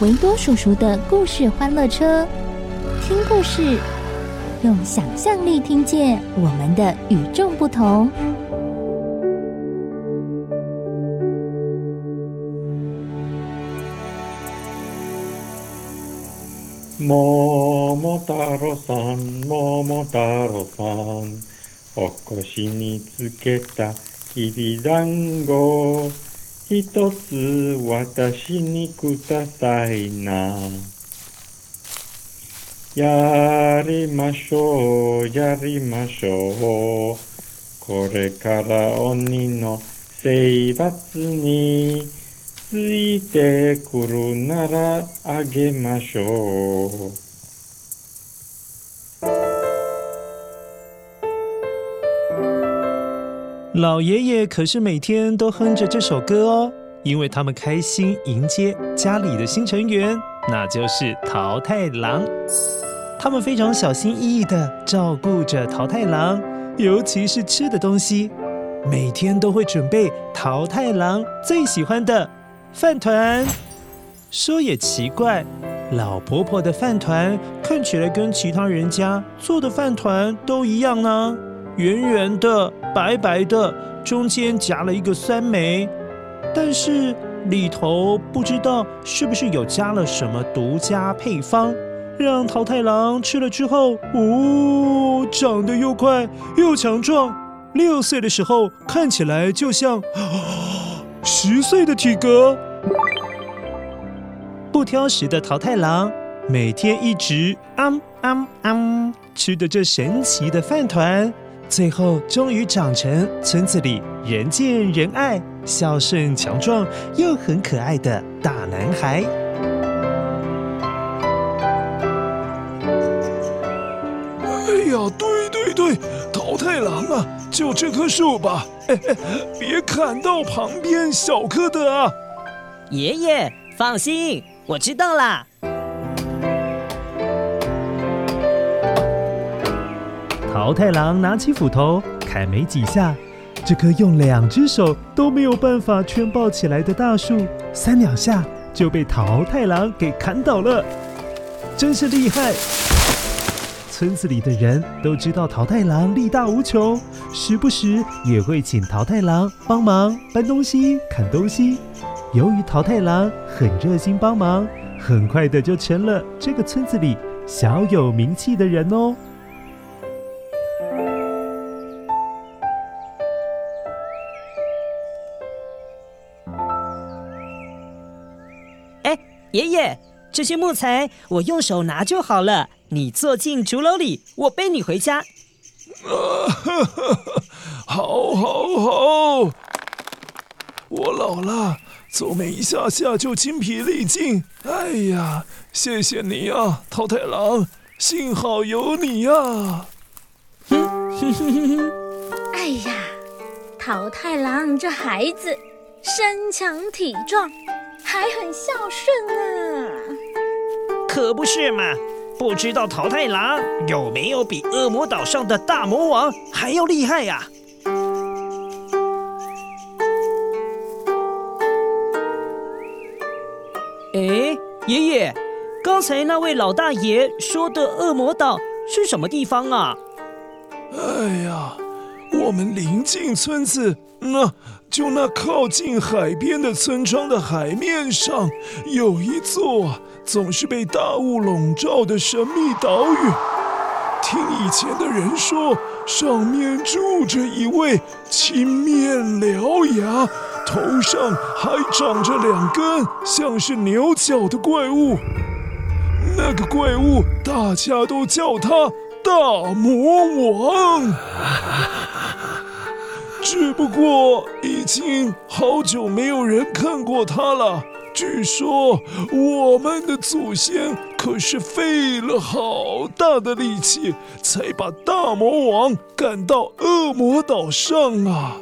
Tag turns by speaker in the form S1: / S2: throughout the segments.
S1: 维多叔叔的故事欢乐车，听故事，用想象力听见我们的与众不同。
S2: 桃太郎さん、桃太郎さん、お腰につけたきびだんご、 一つ私にくださいな。やりましょう、やりましょう。これから鬼の征伐についてくるならあげましょう。
S3: 老爷爷可是每天都哼着这首歌哦，因为他们开心迎接家里的新成员，那就是桃太郎。他们非常小心翼翼地照顾着桃太郎，尤其是吃的东西，每天都会准备桃太郎最喜欢的饭团。说也奇怪，老婆婆的饭团看起来跟其他人家做的饭团都一样呢。圆圆的、白白的，中间夹了一个酸梅，但是里头不知道是不是有加了什么独家配方，让桃太郎吃了之后，哦，长得又快又强壮，六岁的时候看起来就像啊，十岁的体格。不挑食的桃太郎，每天一直啊啊啊吃的这神奇的饭团。最后，终于长成村子里人见人爱、孝顺强壮又很可爱的大男孩。
S4: 哎呀，对对对，桃太郎啊，就这棵树吧，嘿嘿，别砍到旁边小棵的啊。
S5: 爷爷，放心，我知道啦。
S3: 桃太郎拿起斧头砍没几下，这棵用两只手都没有办法圈抱起来的大树，三两下就被桃太郎给砍倒了，真是厉害！村子里的人都知道桃太郎力大无穷，时不时也会请桃太郎帮忙搬东西、砍东西。由于桃太郎很热心帮忙，很快的就成了这个村子里小有名气的人哦。
S5: 爷爷，这些木材我用手拿就好了。你坐进竹篓里，我背你回家。
S4: 啊，呵呵，好，好，好。我老了，走没一下下就精疲力尽。哎呀，谢谢你啊，桃太郎，幸好有你呀。
S5: 哼哼哼哼。
S6: 哎呀，桃太郎这孩子身强体壮。还很孝顺啊！
S5: 可不是嘛！不知道桃太郎有没有比恶魔岛上的大魔王还要厉害呀？哎，爷爷，刚才那位老大爷说的恶魔岛是什么地方啊？
S4: 哎呀，我们临近村子那就那靠近海边的村庄的海面上，有一座总是被大雾笼罩的神秘岛屿。听以前的人说，上面住着一位青面獠牙，头上还长着两根像是牛角的怪物。那个怪物，大家都叫他大魔王。只不过已经好久没有人看过它了。据说我们的祖先可是费了好大的力气，才把大魔王赶到恶魔岛上啊！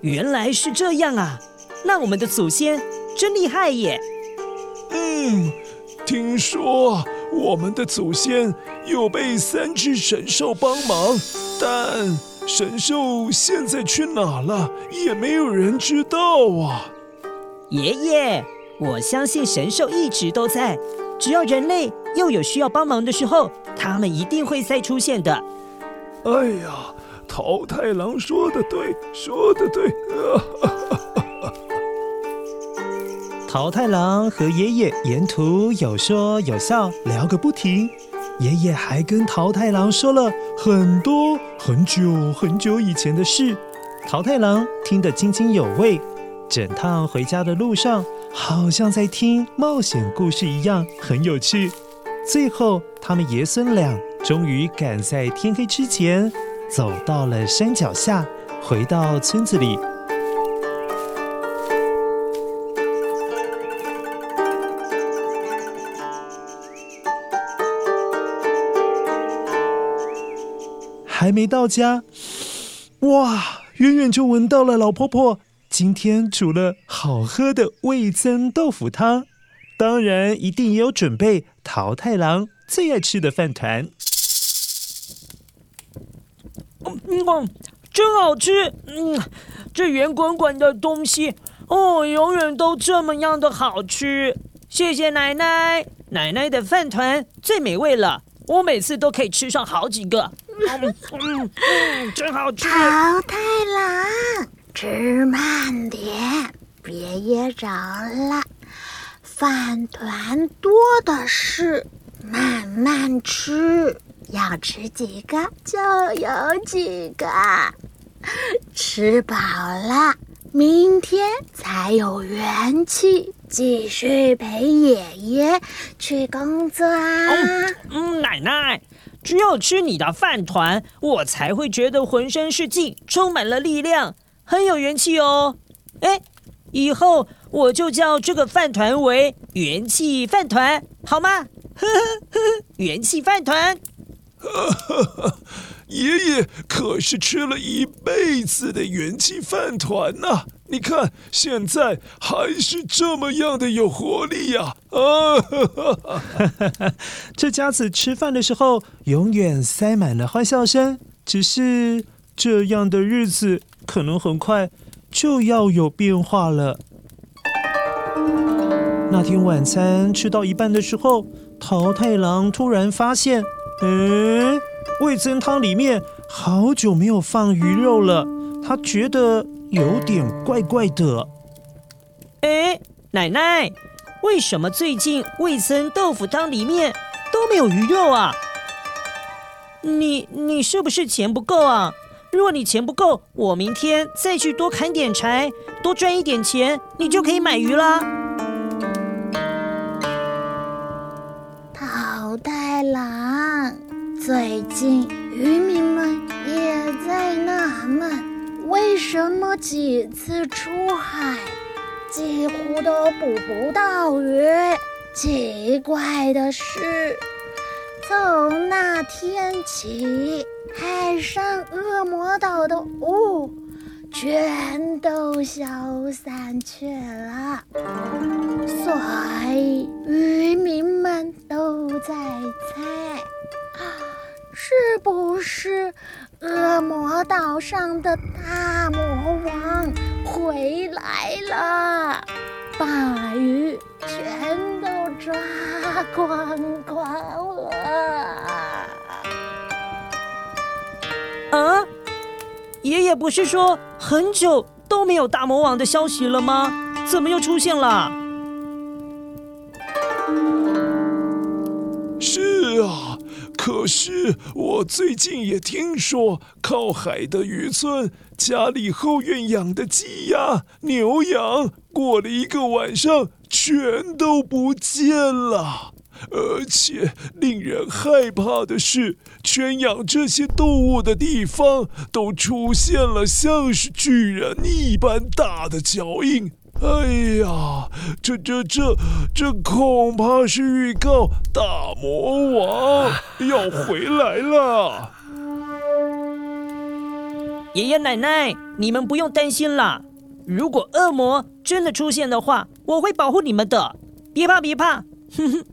S5: 原来是这样啊！那我们的祖先真厉害耶！
S4: 嗯，听说我们的祖先有被三只神兽帮忙，但……神兽现在去哪了？也没有人知道啊。
S5: 爷爷，我相信神兽一直都在，只要人类又有需要帮忙的时候，他们一定会再出现的。
S4: 哎呀，桃太郎说的对，说的对。
S3: 桃太郎和爷爷沿途有说有笑，聊个不停。爷爷还跟桃太郎说了很多很久很久以前的事，桃太郎听得津津有味。整趟回家的路上，好像在听冒险故事一样，很有趣。最后，他们爷孙俩终于赶在天黑之前，走到了山脚下，回到村子里。还没到家，哇！远远就闻到了老婆婆今天煮了好喝的味噌豆腐汤，当然一定也有准备桃太郎最爱吃的饭团。
S5: 嗯嗯，真好吃！嗯，这圆滚滚的东西，哦，永远都这么样的好吃。谢谢奶奶，奶奶的饭团最美味了，我每次都可以吃上好几个。嗯嗯嗯，真好吃！
S6: 桃太郎，吃慢点，别噎着了。饭团多的是，慢慢吃，要吃几个就有几个。吃饱了，明天才有元气继续陪爷爷去工作啊！
S5: 嗯，嗯，奶奶。只有吃你的饭团，我才会觉得浑身是劲，充满了力量，很有元气哦。哎，以后我就叫这个饭团为元气饭团，好吗？呵呵呵呵，元气饭团。
S4: 哈哈，爷爷可是吃了一辈子的元气饭团呐！你看现在还是这么样的有活力呀！啊，哈哈
S3: 哈，这家子吃饭的时候永远塞满了欢笑声。只是这样的日子可能很快就要有变化了。那天晚餐吃到一半的时候，桃太郎突然发现。嗯，味噌汤里面好久没有放鱼肉了，他觉得有点怪怪的。
S5: 哎，奶奶，为什么最近味噌豆腐汤里面都没有鱼肉啊？你你是不是钱不够啊？如果你钱不够，我明天再去多砍点柴，多赚一点钱，你就可以买鱼啦。
S6: 桃太郎。最近渔民们也在纳闷，为什么几次出海几乎都捕不到鱼？奇怪的是，从那天起，海上恶魔岛的雾全都消散去了，所以渔民们都在猜啊。是不是恶魔岛上的魔王回来了，把鱼全都抓光光了？
S5: 啊！爷爷不是说很久都没有大魔王的消息了吗？怎么又出现了？
S4: 可是我最近也听说，靠海的渔村家里后院养的鸡鸭、牛羊，过了一个晚上，全都不见了。而且令人害怕的是，圈养这些动物的地方都出现了像是巨人一般大的脚印。哎呀，这这这这恐怕是预告大魔王要回来了。
S5: 爷爷奶奶，你们不用担心啦。如果恶魔真的出现的话，我会保护你们的。别怕，别怕。哼哼。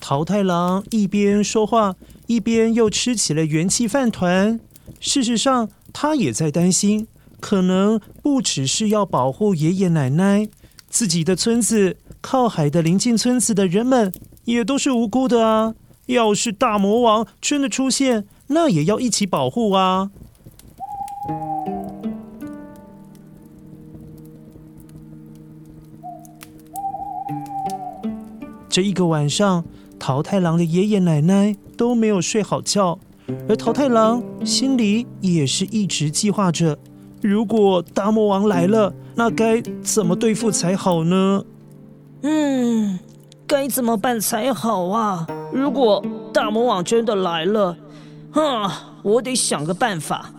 S3: 桃太郎一边说话，一边又吃起了元气饭团。事实上，他也在担心，可能不只是要保护爷爷奶奶，自己的村子靠海的邻近村子的人们也都是无辜的啊！要是大魔王真的出现，那也要一起保护啊！这一个晚上。桃太郎的爷爷奶奶都没有睡好觉，而桃太郎心里也是一直计划着：如果大魔王来了，那该怎么对付才好呢？
S5: 嗯，该怎么办才好啊？如果大魔王真的来了，啊，我得想个办法。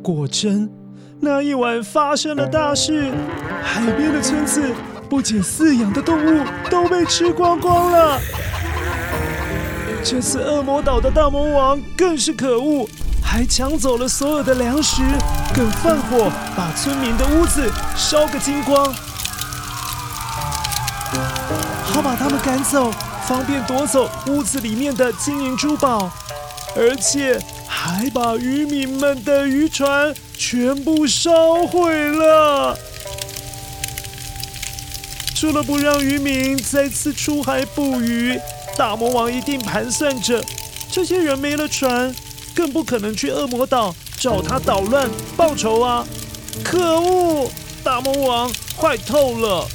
S3: 果真，那一晚发生了大事。海边的村子不仅饲养的动物都被吃光光了，这次恶魔岛的大魔王更是可恶，还抢走了所有的粮食，更放火把村民的屋子烧个精光，好把他们赶走，方便夺走屋子里面的金银珠宝，而且。还把渔民们的渔船全部烧毁了。除了不让渔民再次出海捕鱼，大魔王一定盘算着，这些人没了船，更不可能去恶魔岛找他捣乱报仇啊！可恶，大魔王坏透了。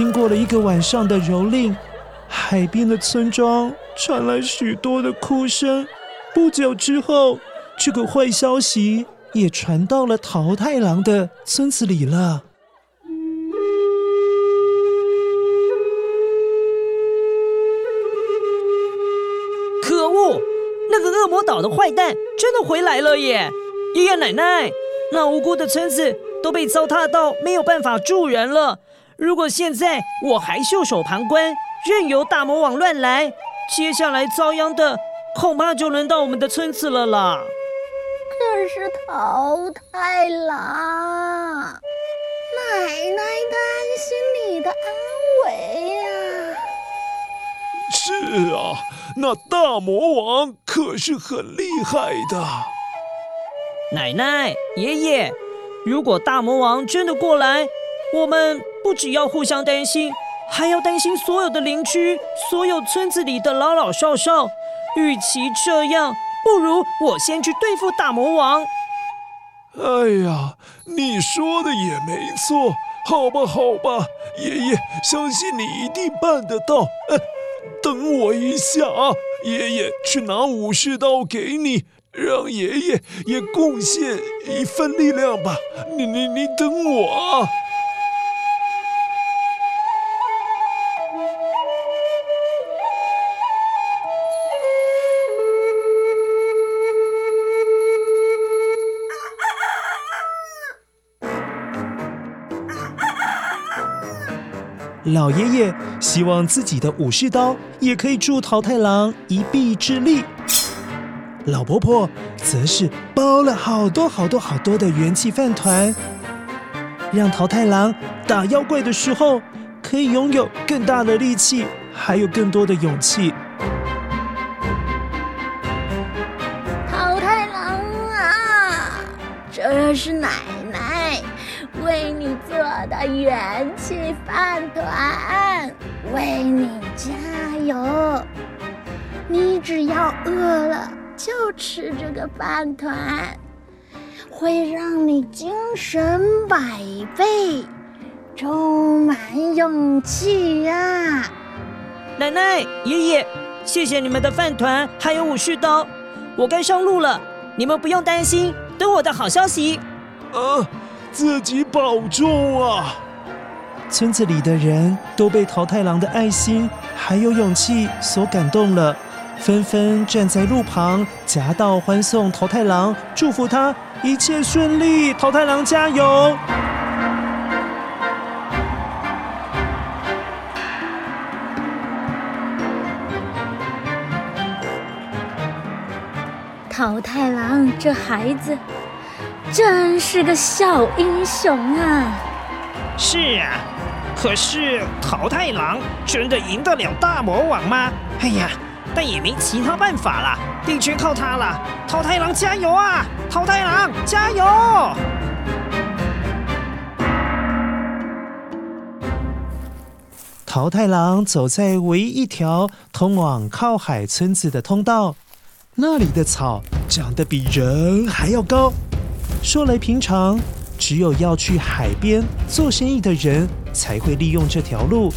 S3: 经过了一个晚上的蹂躏，海边的村庄传来许多的哭声。不久之后，这个坏消息也传到了桃太郎的村子里了。
S5: 可恶！那个恶魔岛的坏蛋真的回来了耶！爷爷奶奶，那无辜的村子都被糟蹋到没有办法住人了。如果现在我还袖手旁观，任由大魔王乱来，接下来遭殃的恐怕就轮到我们的村子了啦。
S6: 可是桃太郎，奶奶担心你的安危呀。
S4: 是啊，那大魔王可是很厉害的。
S5: 奶奶、爷爷，如果大魔王真的过来，我们不只要互相担心，还要担心所有的邻居，所有村子里的老老少少。与其这样，不如我先去对付大魔王。
S4: 哎呀，你说的也没错。好吧，好吧，爷爷相信你一定办得到。等我一下啊，爷爷去拿武士刀给你，让爷爷也贡献一份力量吧。你你你等我啊。
S3: 老爷爷希望自己的武士刀也可以助桃太郎一臂之力。老婆婆则是包了好多好多好多的元气饭团，让桃太郎打妖怪的时候可以拥有更大的力气，还有更多的勇气。
S6: 桃太郎啊，这是奶你做的元气饭团，为你加油。你只要饿了，就吃这个饭团，会让你精神百倍，充满勇气呀！
S5: 奶奶、爷爷，谢谢你们的饭团，还有武士刀，我该上路了。你们不用担心，等我的好消息。
S4: 呃，自己保重啊！
S3: 村子里的人都被桃太郎的爱心还有勇气所感动了。纷纷站在路旁夹道欢送桃太郎，祝福他一切顺利。桃太郎加油！
S6: 桃太郎这孩子真是个小英雄啊！
S7: 是啊，可是桃太郎真的赢得了大魔王吗？哎呀！但也没其他办法了，得全靠他了。桃太郎加油啊！桃太郎加油！
S3: 桃太郎走在唯一一条通往靠海村子的通道，那里的草长得比人还要高。说来平常，只有要去海边做生意的人才会利用这条路，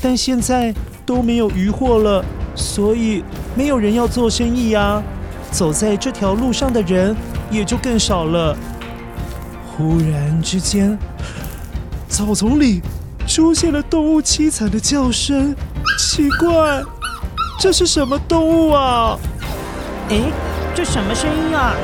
S3: 但现在都没有渔获了。所以没有人要做生意啊，走在这条路上的人也就更少了。忽然之间，草丛里出现了动物凄惨的叫声。奇怪，这是什么动物啊？
S5: 诶，这什么声音啊？